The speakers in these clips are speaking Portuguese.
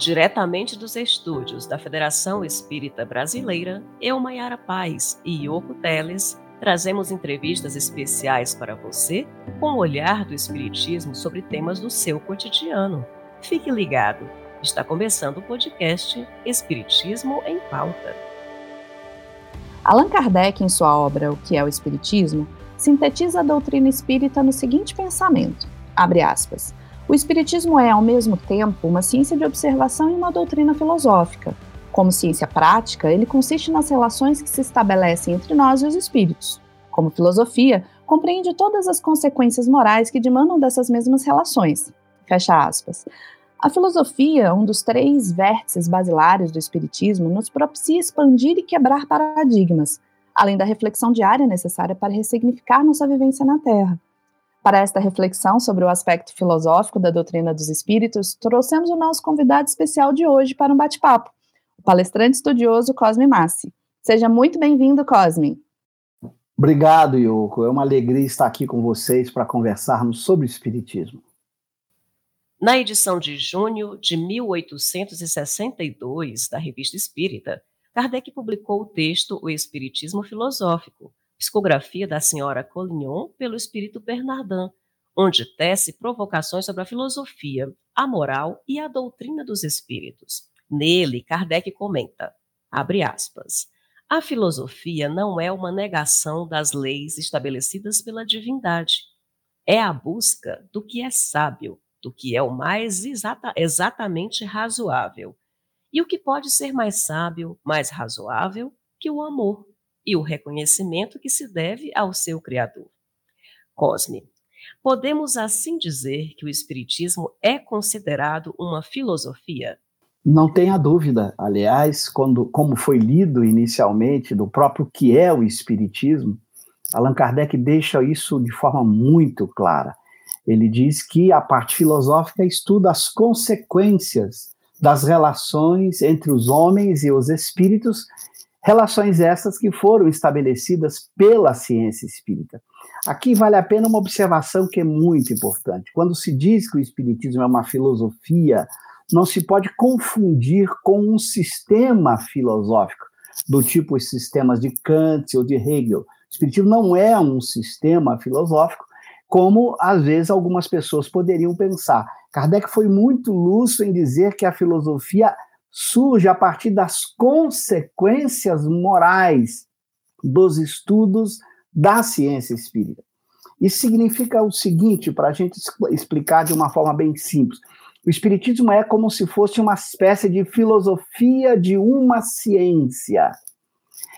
Diretamente dos estúdios da Federação Espírita Brasileira, eu, Maiara Paz e Yoko Teles, trazemos entrevistas especiais para você com o olhar do Espiritismo sobre temas do seu cotidiano. Fique ligado, está começando o podcast Espiritismo em Pauta. Allan Kardec, em sua obra O que é o Espiritismo, sintetiza a doutrina espírita no seguinte pensamento: abre aspas. O Espiritismo é, ao mesmo tempo, uma ciência de observação e uma doutrina filosófica. Como ciência prática, ele consiste nas relações que se estabelecem entre nós e os espíritos. Como filosofia, compreende todas as consequências morais que demandam dessas mesmas relações. Fecha aspas. A filosofia, um dos três vértices basilares do Espiritismo, nos propicia expandir e quebrar paradigmas, além da reflexão diária necessária para ressignificar nossa vivência na Terra. Para esta reflexão sobre o aspecto filosófico da doutrina dos espíritos, trouxemos o nosso convidado especial de hoje para um bate-papo, o palestrante estudioso Cosme Massi. Seja muito bem-vindo, Cosme. Obrigado, Yoko. É uma alegria estar aqui com vocês para conversarmos sobre o Espiritismo. Na edição de junho de 1862 da Revista Espírita, Kardec publicou o texto O Espiritismo Filosófico, psicografia da senhora Collignon pelo espírito Bernardin, onde tece provocações sobre a filosofia, a moral e a doutrina dos espíritos. Nele, Kardec comenta, abre aspas, a filosofia não é uma negação das leis estabelecidas pela divindade. É a busca do que é sábio, do que é o mais exata, exatamente razoável. E o que pode ser mais sábio, mais razoável que o amor, e o reconhecimento que se deve ao seu Criador. Cosme, podemos assim dizer que o Espiritismo é considerado uma filosofia? Não tenha dúvida. Aliás, quando, como foi lido inicialmente do próprio que é o Espiritismo, Allan Kardec deixa isso de forma muito clara. Ele diz que a parte filosófica estuda as consequências das relações entre os homens e os espíritos Relações essas que foram estabelecidas pela ciência espírita. Aqui vale a pena uma observação que é muito importante. Quando se diz que o espiritismo é uma filosofia, não se pode confundir com um sistema filosófico, do tipo os sistemas de Kant ou de Hegel. O espiritismo não é um sistema filosófico, como às vezes algumas pessoas poderiam pensar. Kardec foi muito lúcido em dizer que a filosofia surge a partir das consequências morais dos estudos da ciência espírita. Isso significa o seguinte, para a gente explicar de uma forma bem simples. O Espiritismo é como se fosse uma espécie de filosofia de uma ciência.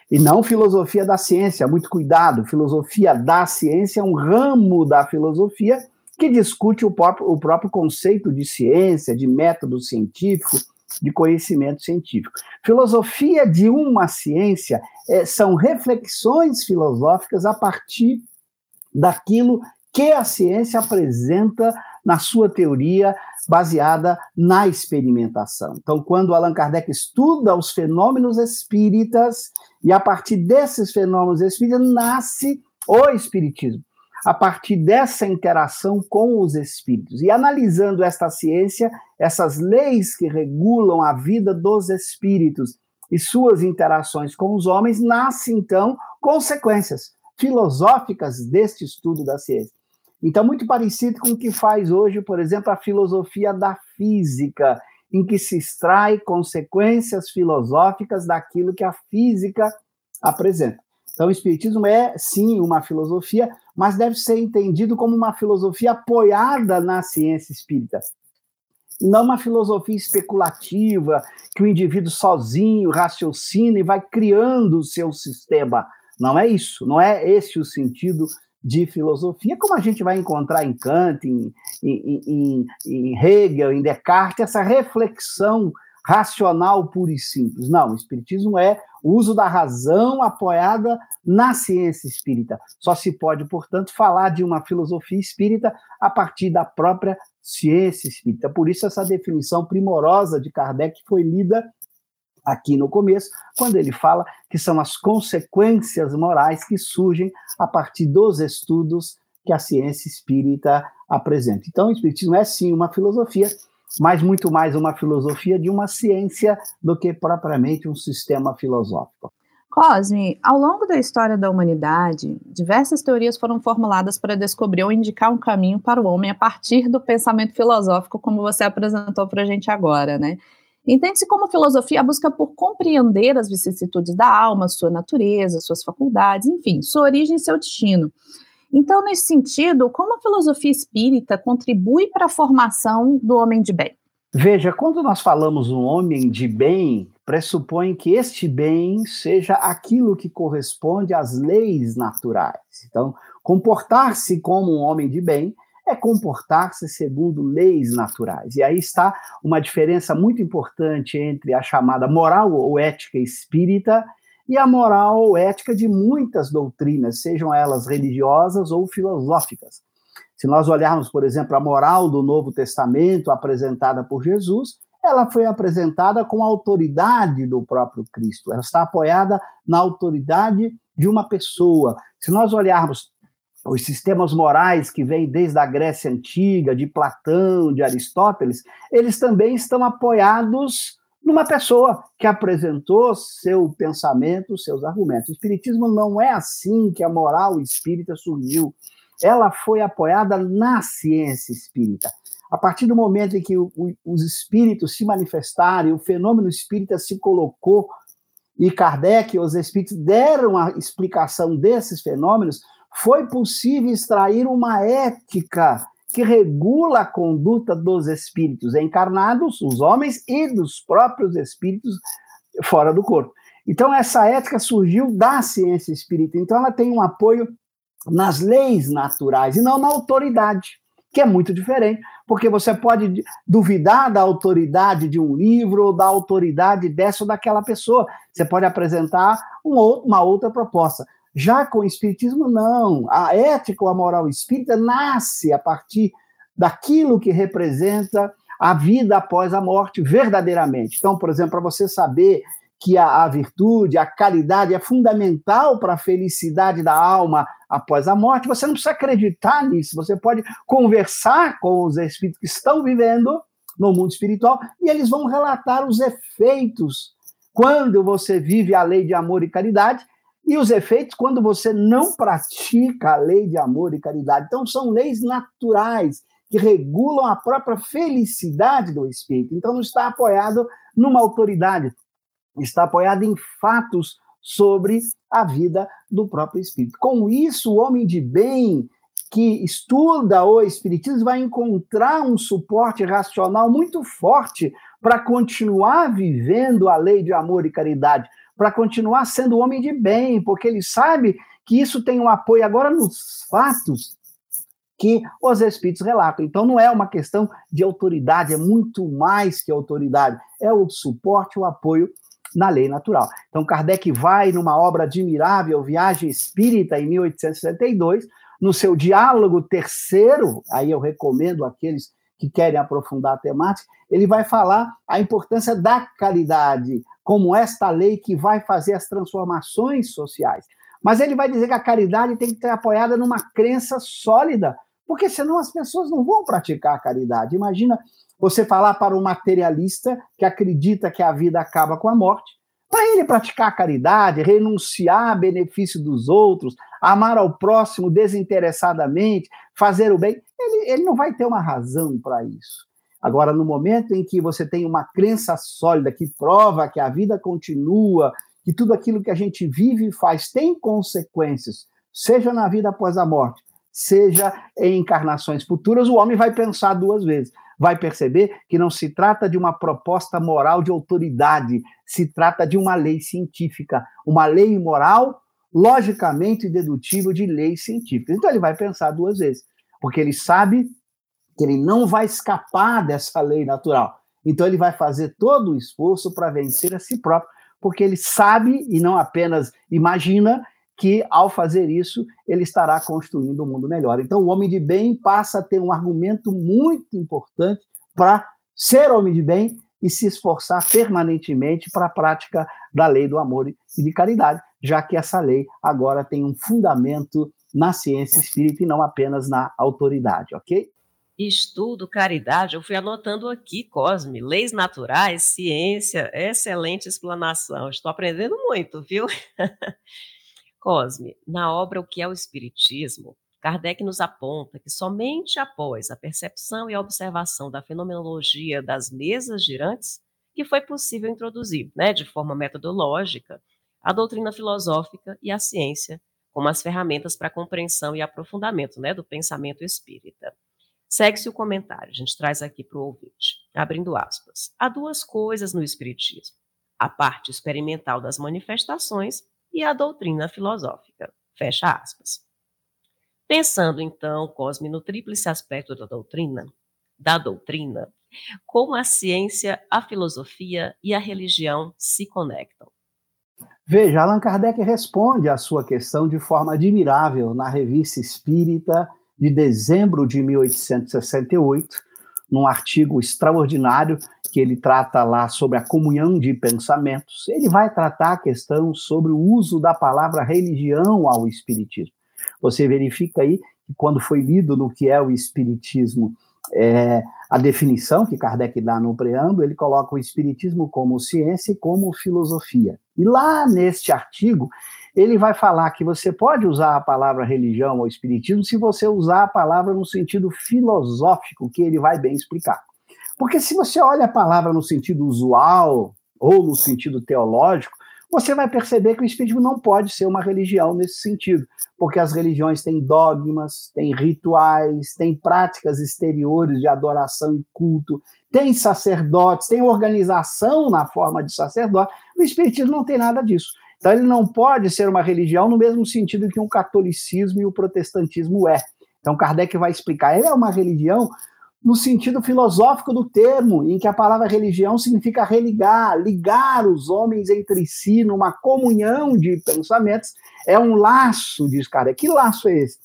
E não filosofia da ciência, muito cuidado. Filosofia da ciência é um ramo da filosofia que discute o próprio, o próprio conceito de ciência, de método científico, de conhecimento científico. Filosofia de uma ciência é, são reflexões filosóficas a partir daquilo que a ciência apresenta na sua teoria baseada na experimentação. Então, quando Allan Kardec estuda os fenômenos espíritas, e a partir desses fenômenos espíritas nasce o espiritismo a partir dessa interação com os espíritos. E analisando esta ciência, essas leis que regulam a vida dos espíritos e suas interações com os homens, nasce então consequências filosóficas deste estudo da ciência. Então, muito parecido com o que faz hoje, por exemplo, a filosofia da física, em que se extrai consequências filosóficas daquilo que a física apresenta. Então, o Espiritismo é, sim, uma filosofia, mas deve ser entendido como uma filosofia apoiada na ciência espírita. Não uma filosofia especulativa, que o indivíduo sozinho raciocina e vai criando o seu sistema. Não é isso, não é esse o sentido de filosofia, como a gente vai encontrar em Kant, em, em, em, em Hegel, em Descartes, essa reflexão racional pura e simples. Não, o Espiritismo é o uso da razão apoiada na ciência espírita. Só se pode, portanto, falar de uma filosofia espírita a partir da própria ciência espírita. Por isso, essa definição primorosa de Kardec foi lida aqui no começo, quando ele fala que são as consequências morais que surgem a partir dos estudos que a ciência espírita apresenta. Então, o Espiritismo é sim uma filosofia, mas muito mais uma filosofia de uma ciência do que propriamente um sistema filosófico. Cosme, ao longo da história da humanidade, diversas teorias foram formuladas para descobrir ou indicar um caminho para o homem a partir do pensamento filosófico, como você apresentou para a gente agora, né? Entende-se como filosofia a busca por compreender as vicissitudes da alma, sua natureza, suas faculdades, enfim, sua origem e seu destino. Então, nesse sentido, como a filosofia espírita contribui para a formação do homem de bem? Veja, quando nós falamos um homem de bem, pressupõe que este bem seja aquilo que corresponde às leis naturais. Então, comportar-se como um homem de bem é comportar-se segundo leis naturais. E aí está uma diferença muito importante entre a chamada moral ou ética espírita e a moral ou ética de muitas doutrinas, sejam elas religiosas ou filosóficas. Se nós olharmos, por exemplo, a moral do Novo Testamento apresentada por Jesus, ela foi apresentada com a autoridade do próprio Cristo. Ela está apoiada na autoridade de uma pessoa. Se nós olharmos os sistemas morais que vêm desde a Grécia Antiga, de Platão, de Aristóteles, eles também estão apoiados numa pessoa que apresentou seu pensamento, seus argumentos. O Espiritismo não é assim que a moral espírita surgiu. Ela foi apoiada na ciência espírita. A partir do momento em que o, o, os espíritos se manifestaram, o fenômeno espírita se colocou, e Kardec e os espíritos deram a explicação desses fenômenos, foi possível extrair uma ética que regula a conduta dos espíritos encarnados, os homens, e dos próprios espíritos fora do corpo. Então, essa ética surgiu da ciência espírita. Então, ela tem um apoio nas leis naturais e não na autoridade, que é muito diferente, porque você pode duvidar da autoridade de um livro ou da autoridade dessa ou daquela pessoa. Você pode apresentar uma outra proposta. Já com o Espiritismo, não. A ética ou a moral espírita nasce a partir daquilo que representa a vida após a morte verdadeiramente. Então, por exemplo, para você saber que a, a, virtude, a caridade é fundamental para a felicidade da alma após a morte, você não precisa acreditar nisso, você pode conversar com os espíritos que estão vivendo no mundo espiritual e eles vão relatar os efeitos quando você vive a lei de amor e caridade e os efeitos quando você não pratica a lei de amor e caridade. Então, são leis naturais que regulam a própria felicidade do espírito. Então, não está apoiado numa autoridade, está apoiado em fatos sobre a vida do próprio espírito. Com isso, o homem de bem que estuda o espiritismo vai encontrar um suporte racional muito forte para continuar vivendo a lei de amor e caridade, para continuar sendo homem de bem, porque ele sabe que isso tem um apoio agora nos fatos que os espíritos relatam. Então não é uma questão de autoridade, é muito mais que autoridade, é o suporte, o apoio na lei natural. Então Kardec vai numa obra admirável, Viagem Espírita, em 1862, no seu diálogo terceiro, aí eu recomendo aqueles que querem aprofundar a temática, ele vai falar a importância da caridade, como esta lei que vai fazer as transformações sociais. Mas ele vai dizer que a caridade tem que ser apoiada numa crença sólida, porque senão as pessoas não vão praticar a caridade. Imagina você falar para um materialista que acredita que a vida acaba com a morte, para ele praticar a caridade, renunciar a benefício dos outros, amar ao próximo desinteressadamente, fazer o bem, ele, ele não vai ter uma razão para isso. Agora, no momento em que você tem uma crença sólida que prova que a vida continua, que tudo aquilo que a gente vive e faz tem consequências, seja na vida após a morte, seja em encarnações futuras, o homem vai pensar duas vezes. Vai perceber que não se trata de uma proposta moral de autoridade, se trata de uma lei científica, uma lei moral logicamente dedutível de leis científicas. Então ele vai pensar duas vezes, porque ele sabe que ele não vai escapar dessa lei natural. Então ele vai fazer todo o esforço para vencer a si próprio, porque ele sabe e não apenas imagina que ao fazer isso ele estará construindo um mundo melhor. Então o homem de bem passa a ter um argumento muito importante para ser homem de bem e se esforçar permanentemente para a prática da lei do amor e de caridade, já que essa lei agora tem um fundamento na ciência espírita e não apenas na autoridade, ok? Estudo, caridade, eu fui anotando aqui, Cosme, leis naturais, ciência, excelente explanação. Estou aprendendo muito, viu? Cosme, na obra O que é o Espiritismo, Kardec nos aponta que somente após a percepção e a observação da fenomenologia das mesas girantes que foi possível introduzir, né, de forma metodológica, a doutrina filosófica e a ciência como as ferramentas para compreensão e aprofundamento né, do pensamento espírita. Segue-se o comentário, a gente traz aqui para o ouvinte, abrindo aspas. Há duas coisas no Espiritismo: a parte experimental das manifestações e a doutrina filosófica. Fecha aspas. Pensando então, Cosme, no tríplice aspecto da doutrina, da doutrina, como a ciência, a filosofia e a religião se conectam. Veja, Allan Kardec responde à sua questão de forma admirável na Revista Espírita de dezembro de 1868, num artigo extraordinário que ele trata lá sobre a comunhão de pensamentos. Ele vai tratar a questão sobre o uso da palavra religião ao espiritismo. Você verifica aí que quando foi lido no que é o espiritismo, é, a definição que Kardec dá no preâmbulo, ele coloca o espiritismo como ciência e como filosofia. E lá neste artigo, ele vai falar que você pode usar a palavra religião ou espiritismo se você usar a palavra no sentido filosófico, que ele vai bem explicar. Porque se você olha a palavra no sentido usual ou no sentido teológico, você vai perceber que o espiritismo não pode ser uma religião nesse sentido, porque as religiões têm dogmas, têm rituais, têm práticas exteriores de adoração e culto, tem sacerdotes, tem organização na forma de sacerdote. O espiritismo não tem nada disso. Então, ele não pode ser uma religião no mesmo sentido que um catolicismo e o protestantismo é. Então, Kardec vai explicar. Ele é uma religião no sentido filosófico do termo, em que a palavra religião significa religar, ligar os homens entre si numa comunhão de pensamentos. É um laço, diz Kardec. Que laço é esse?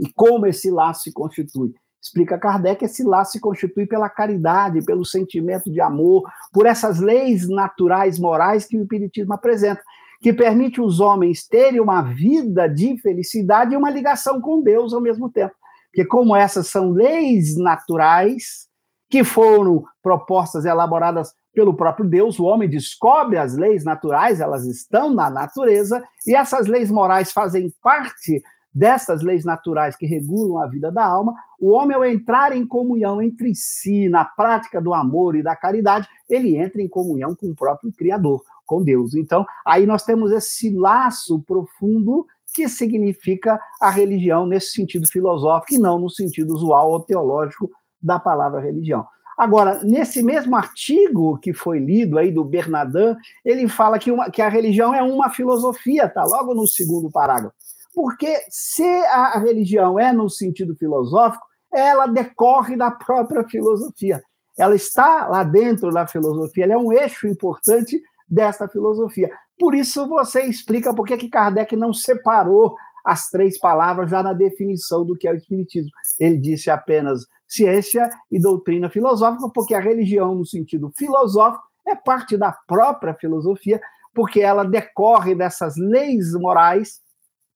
E como esse laço se constitui? Explica Kardec, esse laço se constitui pela caridade, pelo sentimento de amor, por essas leis naturais morais que o Espiritismo apresenta que permite os homens terem uma vida de felicidade e uma ligação com Deus ao mesmo tempo. Porque, como essas são leis naturais que foram propostas e elaboradas pelo próprio Deus, o homem descobre as leis naturais, elas estão na natureza, e essas leis morais fazem parte dessas leis naturais que regulam a vida da alma, o homem, ao entrar em comunhão entre si, na prática do amor e da caridade, ele entra em comunhão com o próprio Criador com Deus. Então, aí nós temos esse laço profundo que significa a religião nesse sentido filosófico e não no sentido usual ou teológico da palavra religião. Agora, nesse mesmo artigo que foi lido aí do Bernardin, ele fala que, uma, que a religião é uma filosofia, tá logo no segundo parágrafo. Porque se a religião é no sentido filosófico, ela decorre da própria filosofia. Ela está lá dentro da filosofia, ela é um eixo importante dessa filosofia. Por isso você explica por que, que Kardec não separou as três palavras já na definição do que é o Espiritismo. Ele disse apenas ciência e doutrina filosófica, porque a religião, no sentido filosófico, é parte da própria filosofia, porque ela decorre dessas leis morais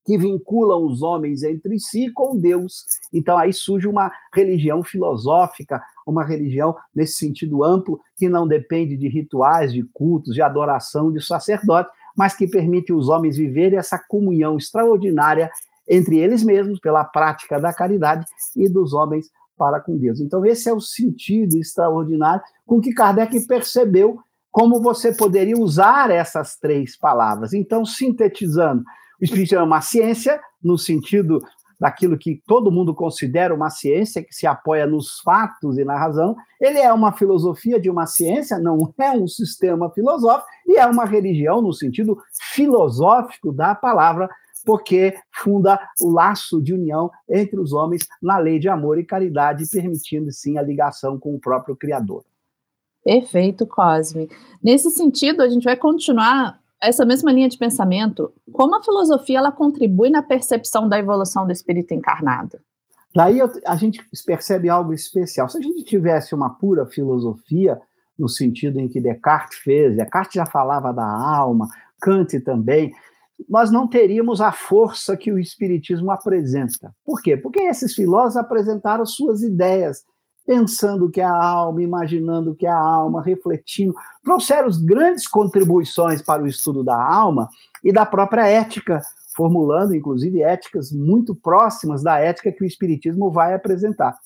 que vinculam os homens entre si com Deus. Então aí surge uma religião filosófica, uma religião nesse sentido amplo, que não depende de rituais, de cultos, de adoração de sacerdote, mas que permite os homens viverem essa comunhão extraordinária entre eles mesmos, pela prática da caridade e dos homens para com Deus. Então, esse é o sentido extraordinário com que Kardec percebeu como você poderia usar essas três palavras. Então, sintetizando, o Espiritismo é uma ciência, no sentido daquilo que todo mundo considera uma ciência, que se apoia nos fatos e na razão. Ele é uma filosofia de uma ciência, não é um sistema filosófico, e é uma religião no sentido filosófico da palavra, porque funda o laço de união entre os homens na lei de amor e caridade, permitindo sim a ligação com o próprio Criador. Perfeito, Cosme. Nesse sentido, a gente vai continuar essa mesma linha de pensamento, como a filosofia ela contribui na percepção da evolução do espírito encarnado? Daí a gente percebe algo especial. Se a gente tivesse uma pura filosofia, no sentido em que Descartes fez, Descartes já falava da alma, Kant também, nós não teríamos a força que o Espiritismo apresenta. Por quê? Porque esses filósofos apresentaram suas ideias, pensando que é a alma, imaginando que é a alma, refletindo, trouxeram grandes contribuições para o estudo da alma e da própria ética, formulando, inclusive, éticas muito próximas da ética que o Espiritismo vai apresentar.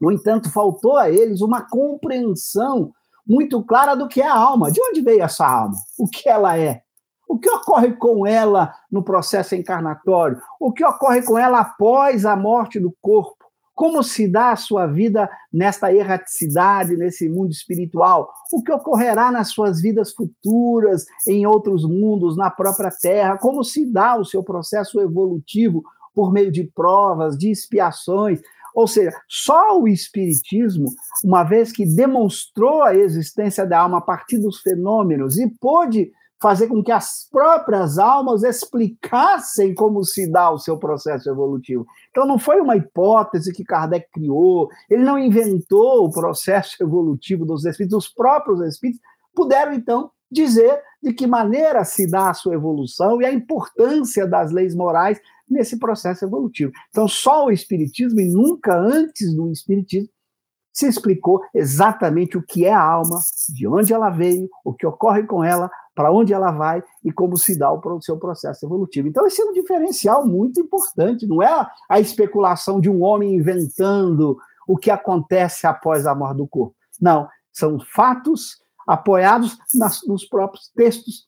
No entanto, faltou a eles uma compreensão muito clara do que é a alma. De onde veio essa alma? O que ela é? O que ocorre com ela no processo encarnatório? O que ocorre com ela após a morte do corpo? Como se dá a sua vida nesta erraticidade, nesse mundo espiritual? O que ocorrerá nas suas vidas futuras, em outros mundos, na própria Terra? Como se dá o seu processo evolutivo por meio de provas, de expiações? Ou seja, só o Espiritismo, uma vez que demonstrou a existência da alma a partir dos fenômenos e pôde fazer com que as próprias almas explicassem como se dá o seu processo evolutivo. Então, não foi uma hipótese que Kardec criou, ele não inventou o processo evolutivo dos espíritos, os próprios espíritos puderam, então, dizer de que maneira se dá a sua evolução e a importância das leis morais nesse processo evolutivo. Então, só o Espiritismo, e nunca antes do Espiritismo, se explicou exatamente o que é a alma, de onde ela veio, o que ocorre com ela, para onde ela vai e como se dá o seu processo evolutivo. Então, esse é um diferencial muito importante, não é a especulação de um homem inventando o que acontece após a morte do corpo. Não, são fatos apoiados nas, nos próprios textos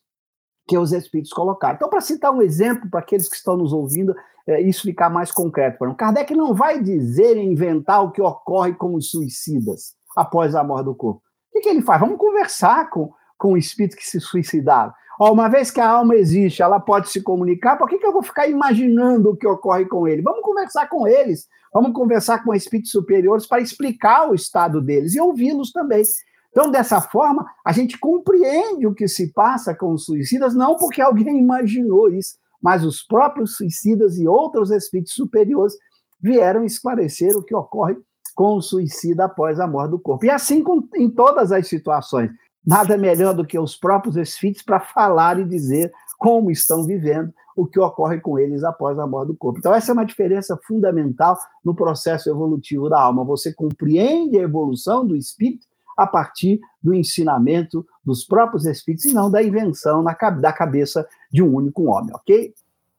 que os espíritos colocaram. Então, para citar um exemplo para aqueles que estão nos ouvindo, isso ficar mais concreto para Kardec não vai dizer e inventar o que ocorre com os suicidas após a morte do corpo. O que, ele faz? Vamos conversar com, com espíritos que se suicidaram. Ó, uma vez que a alma existe, ela pode se comunicar, por que, que eu vou ficar imaginando o que ocorre com ele? Vamos conversar com eles, vamos conversar com espíritos superiores para explicar o estado deles e ouvi-los também. Então, dessa forma, a gente compreende o que se passa com os suicidas, não porque alguém imaginou isso, mas os próprios suicidas e outros espíritos superiores vieram esclarecer o que ocorre com o suicida após a morte do corpo. E assim com, em todas as situações nada melhor do que os próprios espíritos para falar e dizer como estão vivendo, o que ocorre com eles após a morte do corpo. Então, essa é uma diferença fundamental no processo evolutivo da alma. Você compreende a evolução do espírito a partir do ensinamento dos próprios espíritos e não da invenção na, da cabeça de um único homem, ok?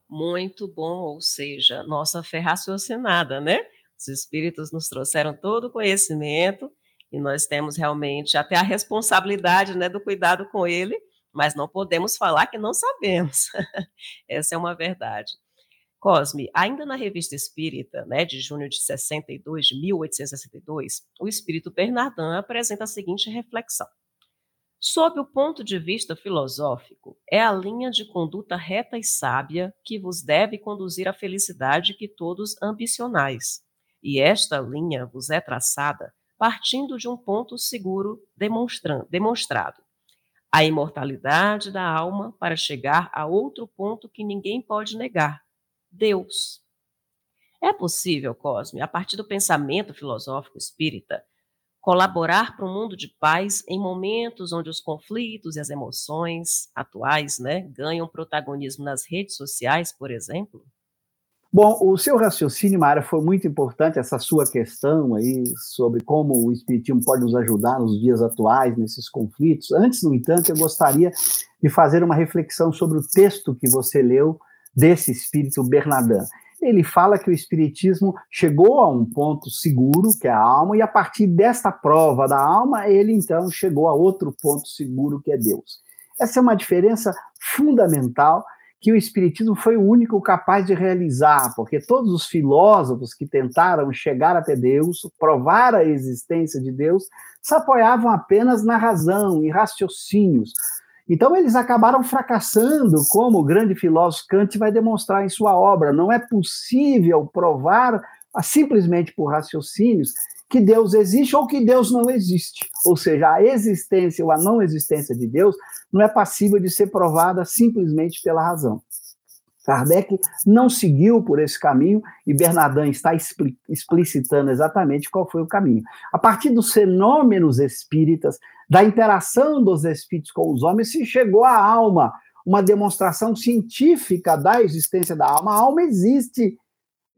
Muito bom, ou seja, nossa fé raciocinada, né? Os espíritos nos trouxeram todo o conhecimento e nós temos realmente até a responsabilidade né, do cuidado com ele, mas não podemos falar que não sabemos. Essa é uma verdade. Cosme, ainda na Revista Espírita, né, de junho de 62, de 1862, o Espírito Bernardin apresenta a seguinte reflexão. Sob o ponto de vista filosófico, é a linha de conduta reta e sábia que vos deve conduzir à felicidade que todos ambicionais. E esta linha vos é traçada partindo de um ponto seguro demonstrado. A imortalidade da alma para chegar a outro ponto que ninguém pode negar: Deus. É possível, Cosme, a partir do pensamento filosófico espírita, colaborar para um mundo de paz em momentos onde os conflitos e as emoções atuais né, ganham protagonismo nas redes sociais, por exemplo? Bom, o seu raciocínio, Mara, foi muito importante, essa sua questão aí sobre como o Espiritismo pode nos ajudar nos dias atuais, nesses conflitos. Antes, no entanto, eu gostaria de fazer uma reflexão sobre o texto que você leu desse Espírito Bernardin. Ele fala que o Espiritismo chegou a um ponto seguro, que é a alma, e a partir desta prova da alma, ele então chegou a outro ponto seguro, que é Deus. Essa é uma diferença fundamental que o Espiritismo foi o único capaz de realizar, porque todos os filósofos que tentaram chegar até Deus, provar a existência de Deus, se apoiavam apenas na razão, em raciocínios. Então, eles acabaram fracassando, como o grande filósofo Kant vai demonstrar em sua obra. Não é possível provar simplesmente por raciocínios que Deus existe ou que Deus não existe. Ou seja, a existência ou a não existência de Deus não é passível de ser provada simplesmente pela razão. Kardec não seguiu por esse caminho e Bernardin está explicitando exatamente qual foi o caminho. A partir dos fenômenos espíritas, da interação dos espíritos com os homens, se chegou à alma, uma demonstração científica da existência da alma. A alma existe,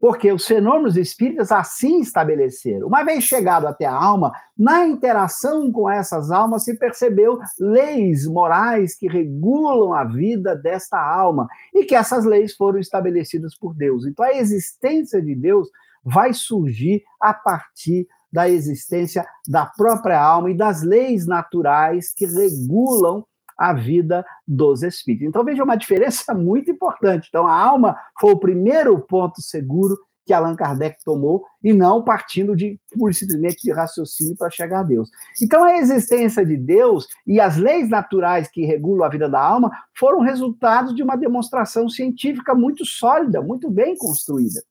porque os fenômenos espíritas assim estabeleceram. Uma vez chegado até a alma, na interação com essas almas se percebeu leis morais que regulam a vida desta alma e que essas leis foram estabelecidas por Deus. Então a existência de Deus vai surgir a partir da existência da própria alma e das leis naturais que regulam a vida dos espíritos. Então veja uma diferença muito importante. Então a alma foi o primeiro ponto seguro que Allan Kardec tomou e não partindo de pura simplesmente de raciocínio para chegar a Deus. Então a existência de Deus e as leis naturais que regulam a vida da alma foram resultados de uma demonstração científica muito sólida, muito bem construída.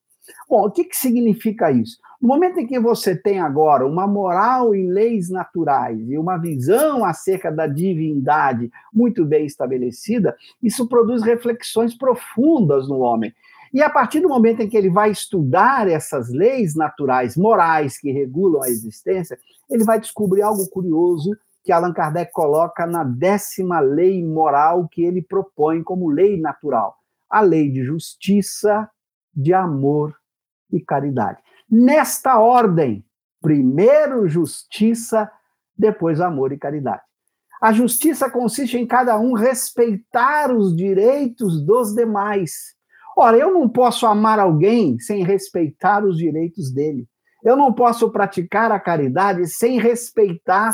Bom, o que, que significa isso? No momento em que você tem agora uma moral em leis naturais e uma visão acerca da divindade muito bem estabelecida, isso produz reflexões profundas no homem. E a partir do momento em que ele vai estudar essas leis naturais, morais que regulam a existência, ele vai descobrir algo curioso que Allan Kardec coloca na décima lei moral que ele propõe como lei natural: a lei de justiça, de amor e caridade nesta ordem: primeiro justiça, depois amor e caridade. A justiça consiste em cada um respeitar os direitos dos demais. Ora, eu não posso amar alguém sem respeitar os direitos dele. Eu não posso praticar a caridade sem respeitar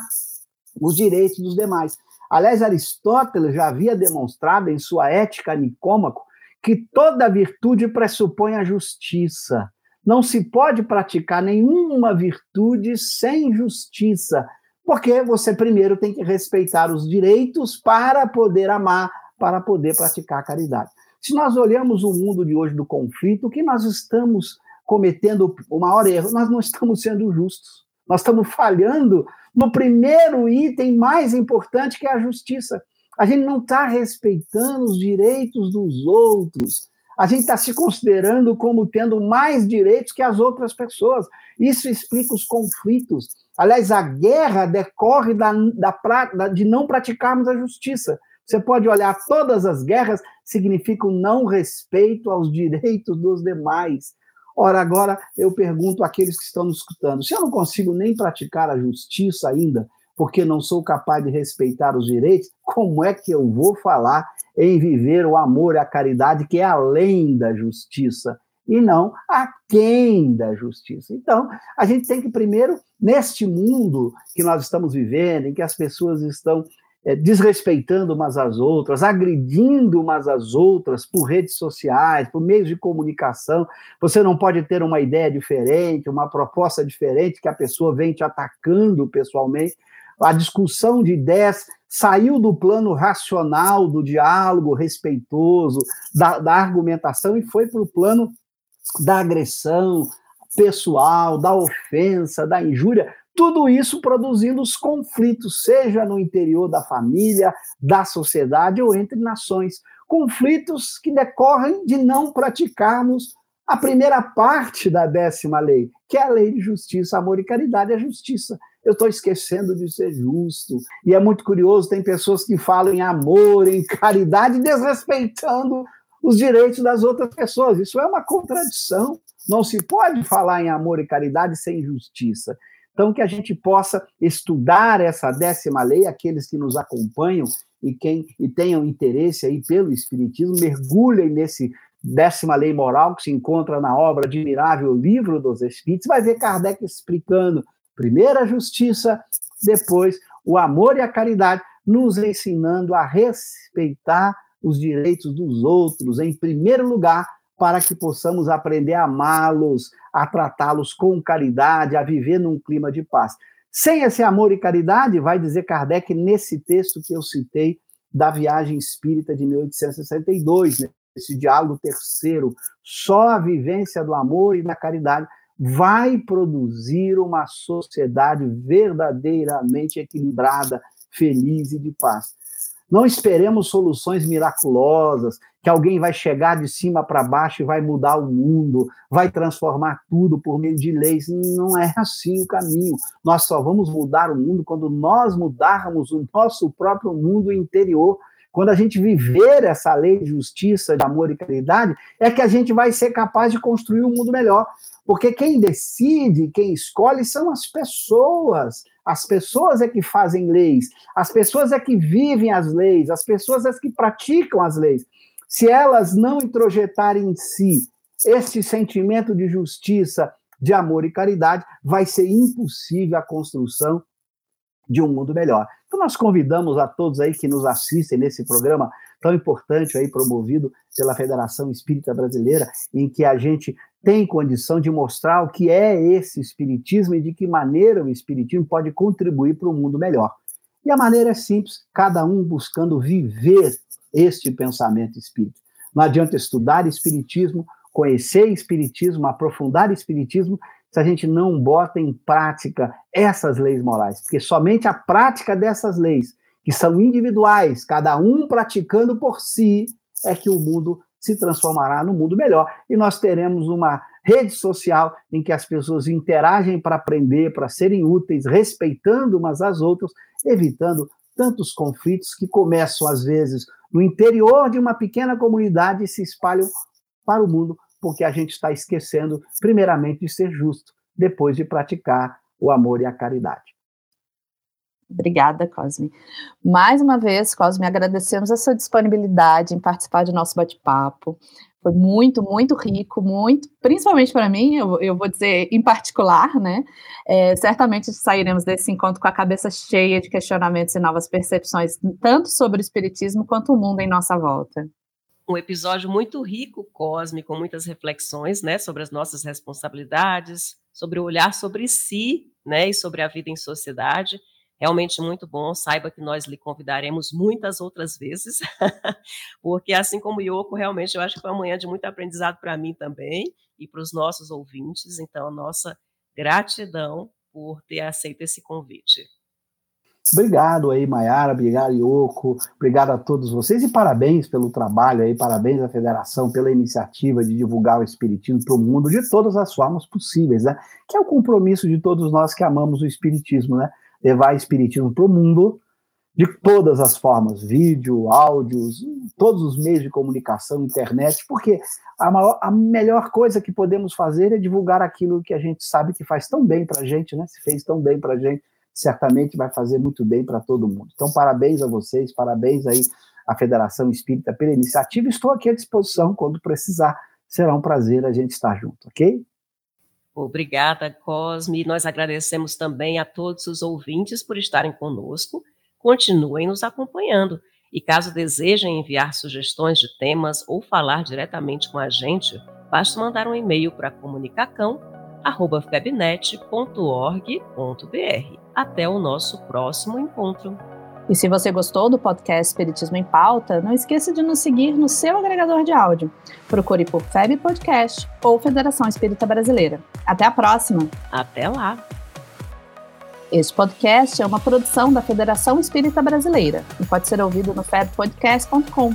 os direitos dos demais. Aliás, Aristóteles já havia demonstrado em sua Ética Nicômaco que toda virtude pressupõe a justiça. Não se pode praticar nenhuma virtude sem justiça, porque você primeiro tem que respeitar os direitos para poder amar, para poder praticar a caridade. Se nós olhamos o mundo de hoje do conflito, o que nós estamos cometendo o maior erro? Nós não estamos sendo justos. Nós estamos falhando no primeiro item mais importante, que é a justiça. A gente não está respeitando os direitos dos outros a gente está se considerando como tendo mais direitos que as outras pessoas. Isso explica os conflitos. Aliás, a guerra decorre da, da, da, de não praticarmos a justiça. Você pode olhar, todas as guerras significam não respeito aos direitos dos demais. Ora, agora eu pergunto àqueles que estão nos escutando: se eu não consigo nem praticar a justiça ainda, porque não sou capaz de respeitar os direitos, como é que eu vou falar em viver o amor e a caridade que é além da justiça e não aquém da justiça? Então, a gente tem que primeiro, neste mundo que nós estamos vivendo, em que as pessoas estão é, desrespeitando umas às outras, agredindo umas às outras por redes sociais, por meios de comunicação. Você não pode ter uma ideia diferente, uma proposta diferente, que a pessoa vem te atacando pessoalmente a discussão de ideias saiu do plano racional, do diálogo respeitoso, da, da argumentação e foi para o plano da agressão pessoal, da ofensa, da injúria, tudo isso produzindo os conflitos, seja no interior da família, da sociedade ou entre nações. Conflitos que decorrem de não praticarmos a primeira parte da décima lei, que é a lei de justiça, amor e caridade, a justiça eu estou esquecendo de ser justo. E é muito curioso, tem pessoas que falam em amor, em caridade, desrespeitando os direitos das outras pessoas. Isso é uma contradição. Não se pode falar em amor e caridade sem justiça. Então, que a gente possa estudar essa décima lei, aqueles que nos acompanham e quem e tenham interesse aí pelo Espiritismo, mergulhem nesse décima lei moral que se encontra na obra admirável Livro dos Espíritos, vai ver Kardec explicando Primeiro a justiça, depois o amor e a caridade, nos ensinando a respeitar os direitos dos outros, em primeiro lugar, para que possamos aprender a amá-los, a tratá-los com caridade, a viver num clima de paz. Sem esse amor e caridade, vai dizer Kardec nesse texto que eu citei da Viagem Espírita de 1862, nesse diálogo terceiro, só a vivência do amor e da caridade vai produzir uma sociedade verdadeiramente equilibrada, feliz e de paz. Não esperemos soluções miraculosas, que alguém vai chegar de cima para baixo e vai mudar o mundo, vai transformar tudo por meio de leis. Não é assim o caminho. Nós só vamos mudar o mundo quando nós mudarmos o nosso próprio mundo interior, quando a gente viver essa lei de justiça, de amor e caridade, é que a gente vai ser capaz de construir um mundo melhor. Porque quem decide, quem escolhe são as pessoas. As pessoas é que fazem leis, as pessoas é que vivem as leis, as pessoas é que praticam as leis. Se elas não introjetarem em si esse sentimento de justiça, de amor e caridade, vai ser impossível a construção de um mundo melhor. Então nós convidamos a todos aí que nos assistem nesse programa tão importante aí promovido pela Federação Espírita Brasileira, em que a gente tem condição de mostrar o que é esse espiritismo e de que maneira o espiritismo pode contribuir para um mundo melhor. E a maneira é simples, cada um buscando viver este pensamento espírita. Não adianta estudar espiritismo, conhecer espiritismo, aprofundar espiritismo se a gente não bota em prática essas leis morais, porque somente a prática dessas leis, que são individuais, cada um praticando por si, é que o mundo se transformará no mundo melhor. E nós teremos uma rede social em que as pessoas interagem para aprender, para serem úteis, respeitando umas às outras, evitando tantos conflitos que começam às vezes no interior de uma pequena comunidade e se espalham para o mundo porque a gente está esquecendo, primeiramente, de ser justo, depois de praticar o amor e a caridade. Obrigada, Cosme. Mais uma vez, Cosme, agradecemos a sua disponibilidade em participar do nosso bate-papo. Foi muito, muito rico, muito, principalmente para mim, eu, eu, vou dizer em particular, né? É, certamente sairemos desse encontro com a cabeça cheia de questionamentos e novas percepções, tanto sobre o Espiritismo quanto o mundo em nossa volta um episódio muito rico, Cosme, com muitas reflexões, né, sobre as nossas responsabilidades, sobre o olhar sobre si, né, e sobre a vida em sociedade. Realmente muito bom. Saiba que nós lhe convidaremos muitas outras vezes, porque assim como Yoko, realmente eu acho que foi uma manhã de muito aprendizado para mim também e para os nossos ouvintes. Então, nossa gratidão por ter aceito esse convite. Obrigado aí, Maiara, obrigado, Yoko, obrigado a todos vocês e parabéns pelo trabalho aí, parabéns à Federação pela iniciativa de divulgar o Espiritismo para o mundo de todas as formas possíveis, né? Que é o compromisso de todos nós que amamos o Espiritismo, né? Levar o Espiritismo para o mundo de todas as formas, vídeo, áudios, todos os meios de comunicação, internet, porque a, maior, a melhor coisa que podemos fazer é divulgar aquilo que a gente sabe que faz tão bem para a gente, né? Se fez tão bem para a gente certamente vai fazer muito bem para todo mundo. Então, parabéns a vocês, parabéns aí à Federação Espírita pela iniciativa. Estou aqui à disposição quando precisar. Será um prazer a gente estar junto, ok? Obrigada, Cosme. Nós agradecemos também a todos os ouvintes por estarem conosco. Continuem nos acompanhando. E caso desejem enviar sugestões de temas ou falar diretamente com a gente, basta mandar um e-mail para comunicacão.febnet.org.br. Até o nosso próximo encontro. E se você gostou do podcast Espiritismo em Pauta, não esqueça de nos seguir no seu agregador de áudio. Procure por FEB Podcast ou Federação Espírita Brasileira. Até a próxima! Até lá! Este podcast é uma produção da Federação Espírita Brasileira e pode ser ouvido no febpodcast.com.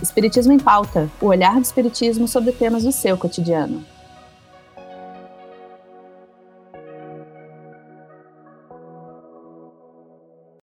Espiritismo em Pauta, o olhar do Espiritismo sobre temas do seu cotidiano.